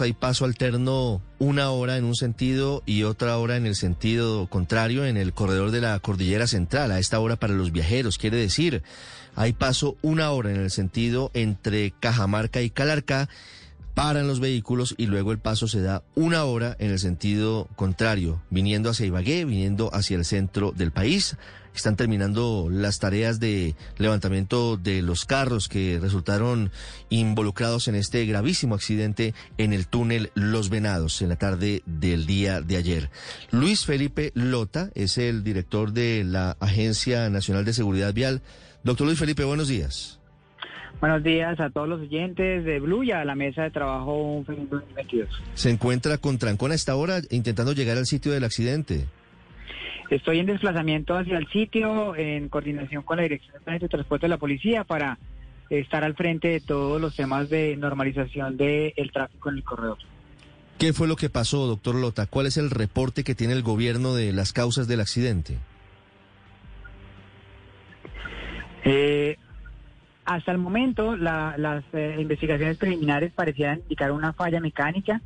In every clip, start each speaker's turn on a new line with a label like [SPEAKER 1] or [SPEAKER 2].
[SPEAKER 1] Hay paso alterno una hora en un sentido y otra hora en el sentido contrario en el corredor de la cordillera central. A esta hora para los viajeros, quiere decir, hay paso una hora en el sentido entre Cajamarca y Calarcá. Paran los vehículos y luego el paso se da una hora en el sentido contrario, viniendo hacia Ibagué, viniendo hacia el centro del país están terminando las tareas de levantamiento de los carros que resultaron involucrados en este gravísimo accidente en el túnel Los Venados en la tarde del día de ayer. Luis Felipe Lota es el director de la Agencia Nacional de Seguridad Vial. Doctor Luis Felipe, buenos días.
[SPEAKER 2] Buenos días a todos los oyentes de Blue y a la mesa de trabajo un feliz 2022.
[SPEAKER 1] Se encuentra con Trancón a esta hora intentando llegar al sitio del accidente.
[SPEAKER 2] Estoy en desplazamiento hacia el sitio en coordinación con la Dirección de Transporte de la Policía para estar al frente de todos los temas de normalización del tráfico en el corredor.
[SPEAKER 1] ¿Qué fue lo que pasó, doctor Lota? ¿Cuál es el reporte que tiene el gobierno de las causas del accidente?
[SPEAKER 2] Eh, hasta el momento, las eh, investigaciones preliminares parecían indicar una falla mecánica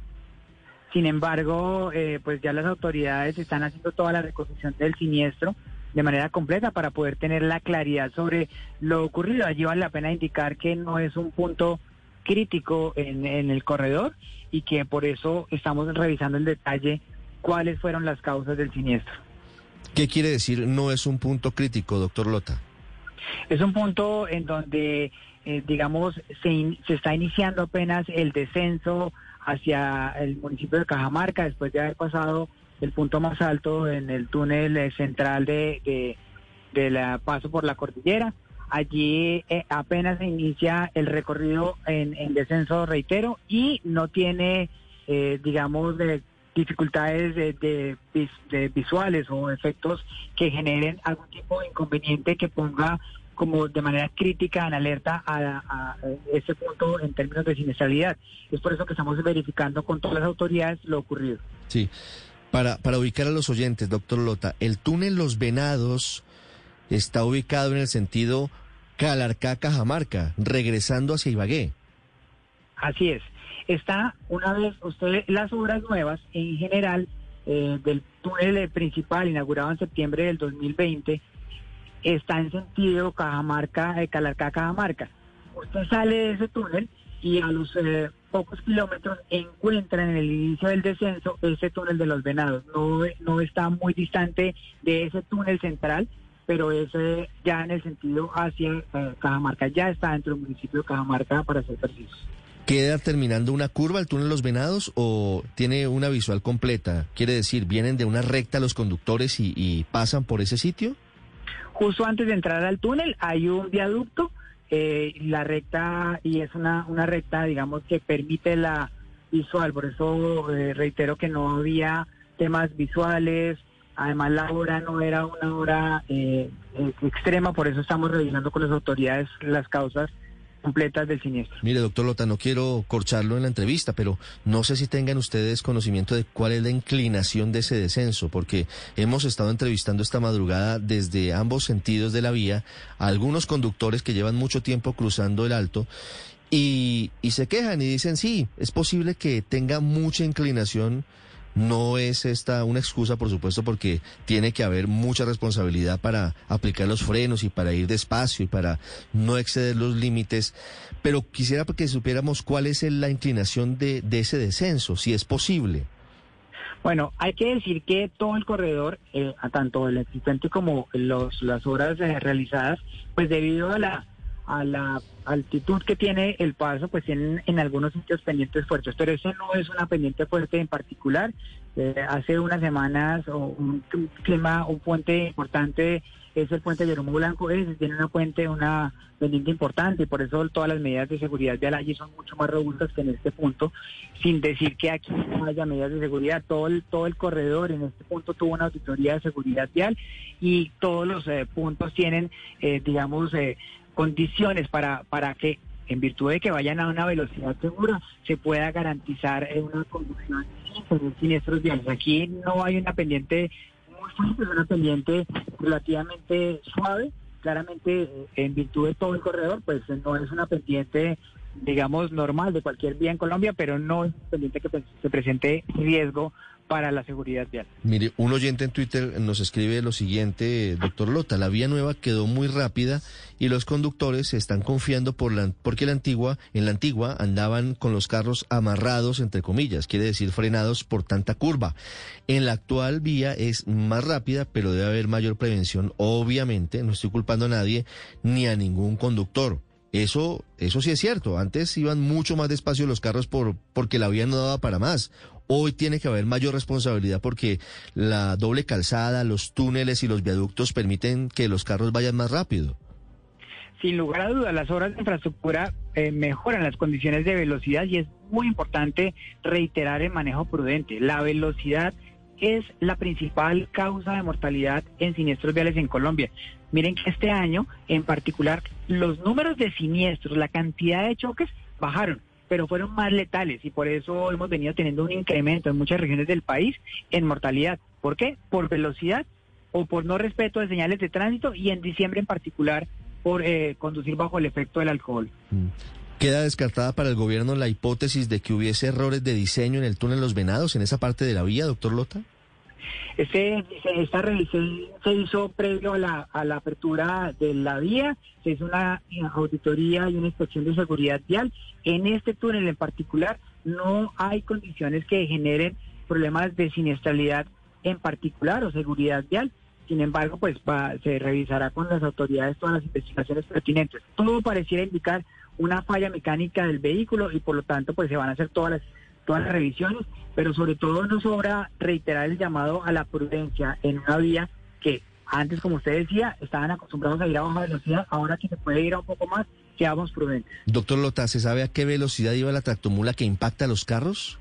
[SPEAKER 2] sin embargo, eh, pues ya las autoridades están haciendo toda la reconstrucción del siniestro de manera completa para poder tener la claridad sobre lo ocurrido. Allí vale la pena indicar que no es un punto crítico en, en el corredor y que por eso estamos revisando en detalle cuáles fueron las causas del siniestro.
[SPEAKER 1] ¿Qué quiere decir no es un punto crítico, doctor Lota?
[SPEAKER 2] Es un punto en donde, eh, digamos, se, se está iniciando apenas el descenso hacia el municipio de Cajamarca después de haber pasado el punto más alto en el túnel eh, central de, de, la paso por la cordillera. Allí eh, apenas se inicia el recorrido en, descenso, reitero, y no tiene, eh, digamos, de dificultades de, de, visuales o efectos que generen algún tipo de inconveniente que ponga como de manera crítica en alerta a, ese punto en términos de siniestralidad. Es por eso que estamos verificando con todas las autoridades lo ocurrido.
[SPEAKER 1] Sí, para, para ubicar a los oyentes, doctor Lota, el túnel Los Venados está ubicado en el sentido Calarcá-Cajamarca, regresando hacia Ibagué.
[SPEAKER 2] Así es. Está, una vez, usted, las obras nuevas en general eh, del túnel principal inaugurado en septiembre del 2020, está en sentido Cajamarca, eh, Calarcá, Cajamarca. Usted sale de ese túnel y a los eh, pocos kilómetros encuentra en el inicio del descenso ese túnel de los venados. No, no está muy distante de ese túnel central, pero es eh, ya en el sentido hacia eh, Cajamarca. Ya está dentro del municipio de Cajamarca para ser precisos.
[SPEAKER 1] ¿Queda terminando una curva el túnel Los Venados o tiene una visual completa? Quiere decir, ¿vienen de una recta los conductores y pasan por ese sitio?
[SPEAKER 2] Justo antes de entrar al túnel hay un viaducto, eh, la recta, y es una, una recta, digamos, que permite la visual, por eso eh, reitero que no había temas visuales, además la hora no era una hora eh, extrema, por eso estamos revisando con las autoridades las causas completas del siniestro.
[SPEAKER 1] Mire, doctor Lota, no quiero corcharlo en la entrevista, pero no sé si tengan ustedes conocimiento de cuál es la inclinación de ese descenso, porque hemos estado entrevistando esta madrugada desde ambos sentidos de la vía a algunos conductores que llevan mucho tiempo cruzando el alto y, y se quejan y dicen, sí, es posible que tenga mucha inclinación no es esta una excusa, por supuesto, porque tiene que haber mucha responsabilidad para aplicar los frenos y para ir despacio y para no exceder los límites. Pero quisiera que supiéramos cuál es la inclinación de, ese descenso, si es posible.
[SPEAKER 2] Bueno, hay que decir que todo el corredor, eh, tanto el existente como los, las obras eh, realizadas, pues debido a la a la altitud que tiene el paso, pues tienen en algunos sitios pendientes fuertes, pero eso no es una pendiente fuerte en particular. Eh, hace unas semanas un, clima, un puente importante es el puente de Jerónimo Blanco, ese tiene una puente, una pendiente importante. Y por eso todas las medidas de seguridad vial allí son mucho más robustas que en este punto, sin decir que aquí no haya medidas de seguridad, todo el, todo el corredor en este punto tuvo una auditoría de seguridad vial y todos los eh, puntos tienen, eh, digamos, eh, condiciones para, para que en virtud de que vayan a una velocidad segura, se pueda garantizar una conducción sin siniestros viales. Aquí no hay una pendiente muy fuerte, una pendiente relativamente suave. Claramente, en virtud de todo el corredor, pues no es una pendiente digamos, normal de cualquier vía en Colombia, pero no es pendiente que se presente riesgo para la seguridad vial.
[SPEAKER 1] Mire, un oyente en Twitter nos escribe lo siguiente, doctor Lota, la vía nueva quedó muy rápida y los conductores se están confiando por la, porque la antigua, en la antigua andaban con los carros amarrados, entre comillas, quiere decir frenados por tanta curva. En la actual vía es más rápida, pero debe haber mayor prevención, obviamente, no estoy culpando a nadie ni a ningún conductor. Eso, eso sí es cierto. Antes iban mucho más despacio los carros por, porque la vía no daba para más. Hoy tiene que haber mayor responsabilidad porque la doble calzada, los túneles y los viaductos permiten que los carros vayan más rápido.
[SPEAKER 2] Sin lugar a dudas, las obras de infraestructura eh, mejoran las condiciones de velocidad y es muy importante reiterar el manejo prudente. La velocidad es la principal causa de mortalidad en siniestros viales en Colombia. Miren que este año, en particular, los números de siniestros, la cantidad de choques bajaron, pero fueron más letales y por eso hemos venido teniendo un incremento en muchas regiones del país en mortalidad. ¿Por qué? Por velocidad o por no respeto de señales de tránsito y en diciembre en particular por eh, conducir bajo el efecto del alcohol.
[SPEAKER 1] ¿Queda descartada para el gobierno la hipótesis de que hubiese errores de diseño en el túnel Los Venados, en esa parte de la vía, doctor Lota?
[SPEAKER 2] Este, esta revisión se hizo previo a la, a la apertura de la vía, se hizo una auditoría y una inspección de seguridad vial. En este túnel en particular no hay condiciones que generen problemas de siniestralidad en particular o seguridad vial. Sin embargo, pues se revisará con las autoridades todas las investigaciones pertinentes. Todo pareciera indicar una falla mecánica del vehículo y por lo tanto pues se van a hacer todas las todas las revisiones, pero sobre todo nos sobra reiterar el llamado a la prudencia en una vía que antes, como usted decía, estaban acostumbrados a ir a baja velocidad, ahora que se puede ir a un poco más, seamos prudentes.
[SPEAKER 1] Doctor Lota, ¿se sabe a qué velocidad iba la tractomula que impacta los carros?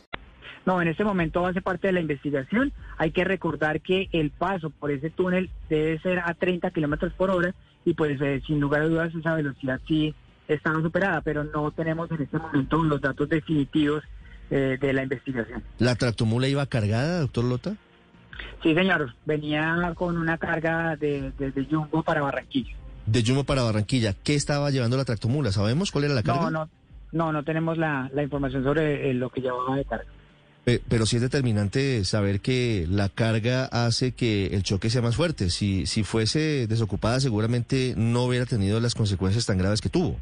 [SPEAKER 2] No, en este momento hace parte de la investigación. Hay que recordar que el paso por ese túnel debe ser a 30 kilómetros por hora y pues eh, sin lugar a dudas esa velocidad sí está superada, pero no tenemos en este momento los datos definitivos eh, de la investigación.
[SPEAKER 1] ¿La tractomula iba cargada, doctor Lota?
[SPEAKER 2] Sí, señor. Venía con una carga de, de, Jumbo para Barranquilla.
[SPEAKER 1] De Jumbo para Barranquilla. ¿Qué estaba llevando la tractomula? ¿Sabemos cuál era la carga?
[SPEAKER 2] No, no, no, no tenemos la, la información sobre eh, lo que llevaba de carga.
[SPEAKER 1] Pero sí es determinante saber que la carga hace que el choque sea más fuerte. Si, si fuese desocupada, seguramente no hubiera tenido las consecuencias tan graves que tuvo.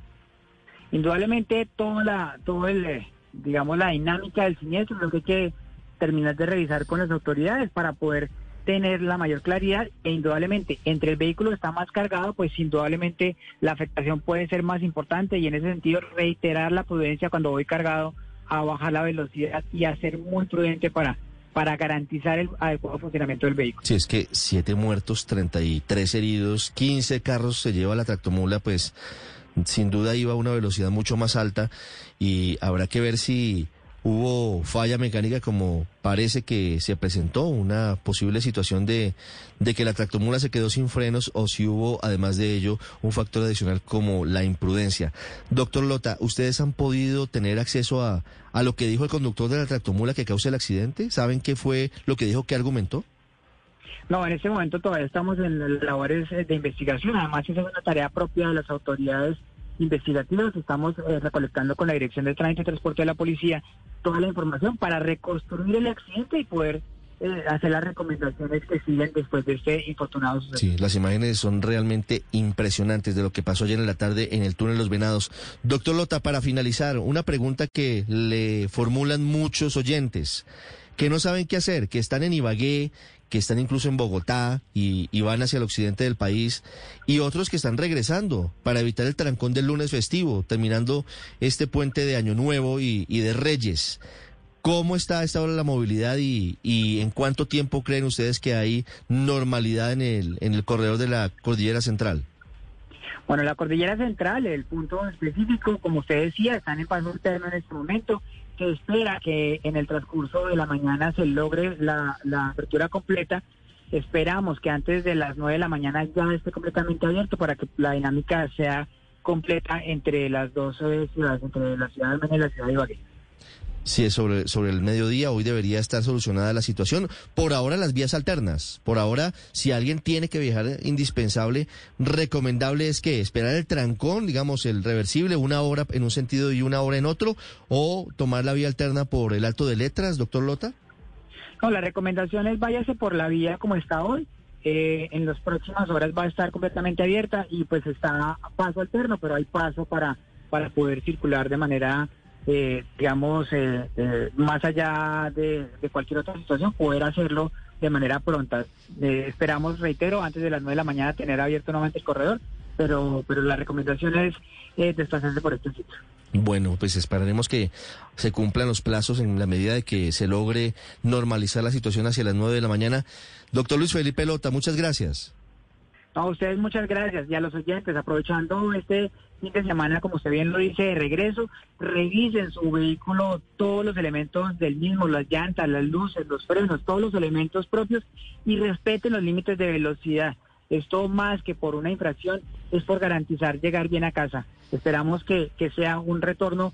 [SPEAKER 2] Indudablemente, toda la, todo el, eh, digamos, la dinámica del siniestro, lo que hay que terminar de revisar con las autoridades para poder tener la mayor claridad e indudablemente entre el vehículo está más cargado, pues indudablemente la afectación puede ser más importante y en ese sentido reiterar la prudencia cuando voy cargado a bajar la velocidad y a ser muy prudente para, para garantizar el adecuado funcionamiento del vehículo.
[SPEAKER 1] Si es que siete muertos, 33 heridos, 15 carros se lleva la tractomula, pues sin duda iba a una velocidad mucho más alta y habrá que ver si hubo falla mecánica como parece que se presentó, una posible situación de, de que la tractomula se quedó sin frenos o si hubo además de ello un factor adicional como la imprudencia. Doctor Lota, ¿ustedes han podido tener acceso a, a lo que dijo el conductor de la tractomula que causa el accidente? ¿Saben qué fue lo que dijo, qué argumentó?
[SPEAKER 2] No, en este momento todavía estamos en labores de investigación, además esa es una tarea propia de las autoridades investigativos. Estamos eh, recolectando con la Dirección de Tránsito y Transporte de la Policía toda la información para reconstruir el accidente y poder eh, hacer las recomendaciones que siguen después de este infortunado suceso.
[SPEAKER 1] Sí, las imágenes son realmente impresionantes de lo que pasó ayer en la tarde en el túnel Los Venados. Doctor Lota, para finalizar, una pregunta que le formulan muchos oyentes que no saben qué hacer, que están en Ibagué, que están incluso en Bogotá y, van hacia el occidente del país, y otros que están regresando para evitar el trancón del lunes festivo, terminando este puente de Año Nuevo y de Reyes. ¿Cómo está a esta hora la movilidad y, y, en cuánto tiempo creen ustedes que hay normalidad en el, en el corredor de la Cordillera Central?
[SPEAKER 2] Bueno, la Cordillera Central, el punto específico, como usted decía, están en paso en este momento. Se espera que en el transcurso de la mañana se logre la, apertura completa. Esperamos que antes de las 9 de la mañana ya esté completamente abierto para que la dinámica sea completa entre las dos eh, ciudades, entre la ciudad de Almería y la ciudad de Ibagué.
[SPEAKER 1] Sí, es sobre, sobre el mediodía. Hoy debería estar solucionada la situación. Por ahora las vías alternas. Por ahora, si alguien tiene que viajar indispensable, recomendable es que esperar el trancón, digamos, el reversible, una hora en un sentido y una hora en otro, o tomar la vía alterna por el alto de letras, doctor Lota.
[SPEAKER 2] No, la recomendación es váyase por la vía como está hoy. Eh, en las próximas horas va a estar completamente abierta y pues está a paso alterno, pero hay paso para, para poder circular de manera eh, digamos, eh, eh, más allá de, cualquier otra situación, poder hacerlo de manera pronta. esperamos, reitero, antes de las 9 de la mañana tener abierto nuevamente el corredor, pero, pero la recomendación es desplazarse por este sitio.
[SPEAKER 1] Bueno, pues esperaremos que se cumplan los plazos en la medida de que se logre normalizar la situación hacia las 9 de la mañana. Doctor Luis Felipe Lota, muchas gracias.
[SPEAKER 2] A ustedes muchas gracias y a los oyentes, aprovechando este fin de semana, como usted bien lo dice, de regreso, revisen su vehículo, todos los elementos del mismo, las llantas, las luces, los frenos, todos los elementos propios y respeten los límites de velocidad. Esto más que por una infracción es por garantizar llegar bien a casa. Esperamos que, que sea un retorno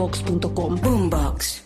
[SPEAKER 3] boombox.com. Boombox.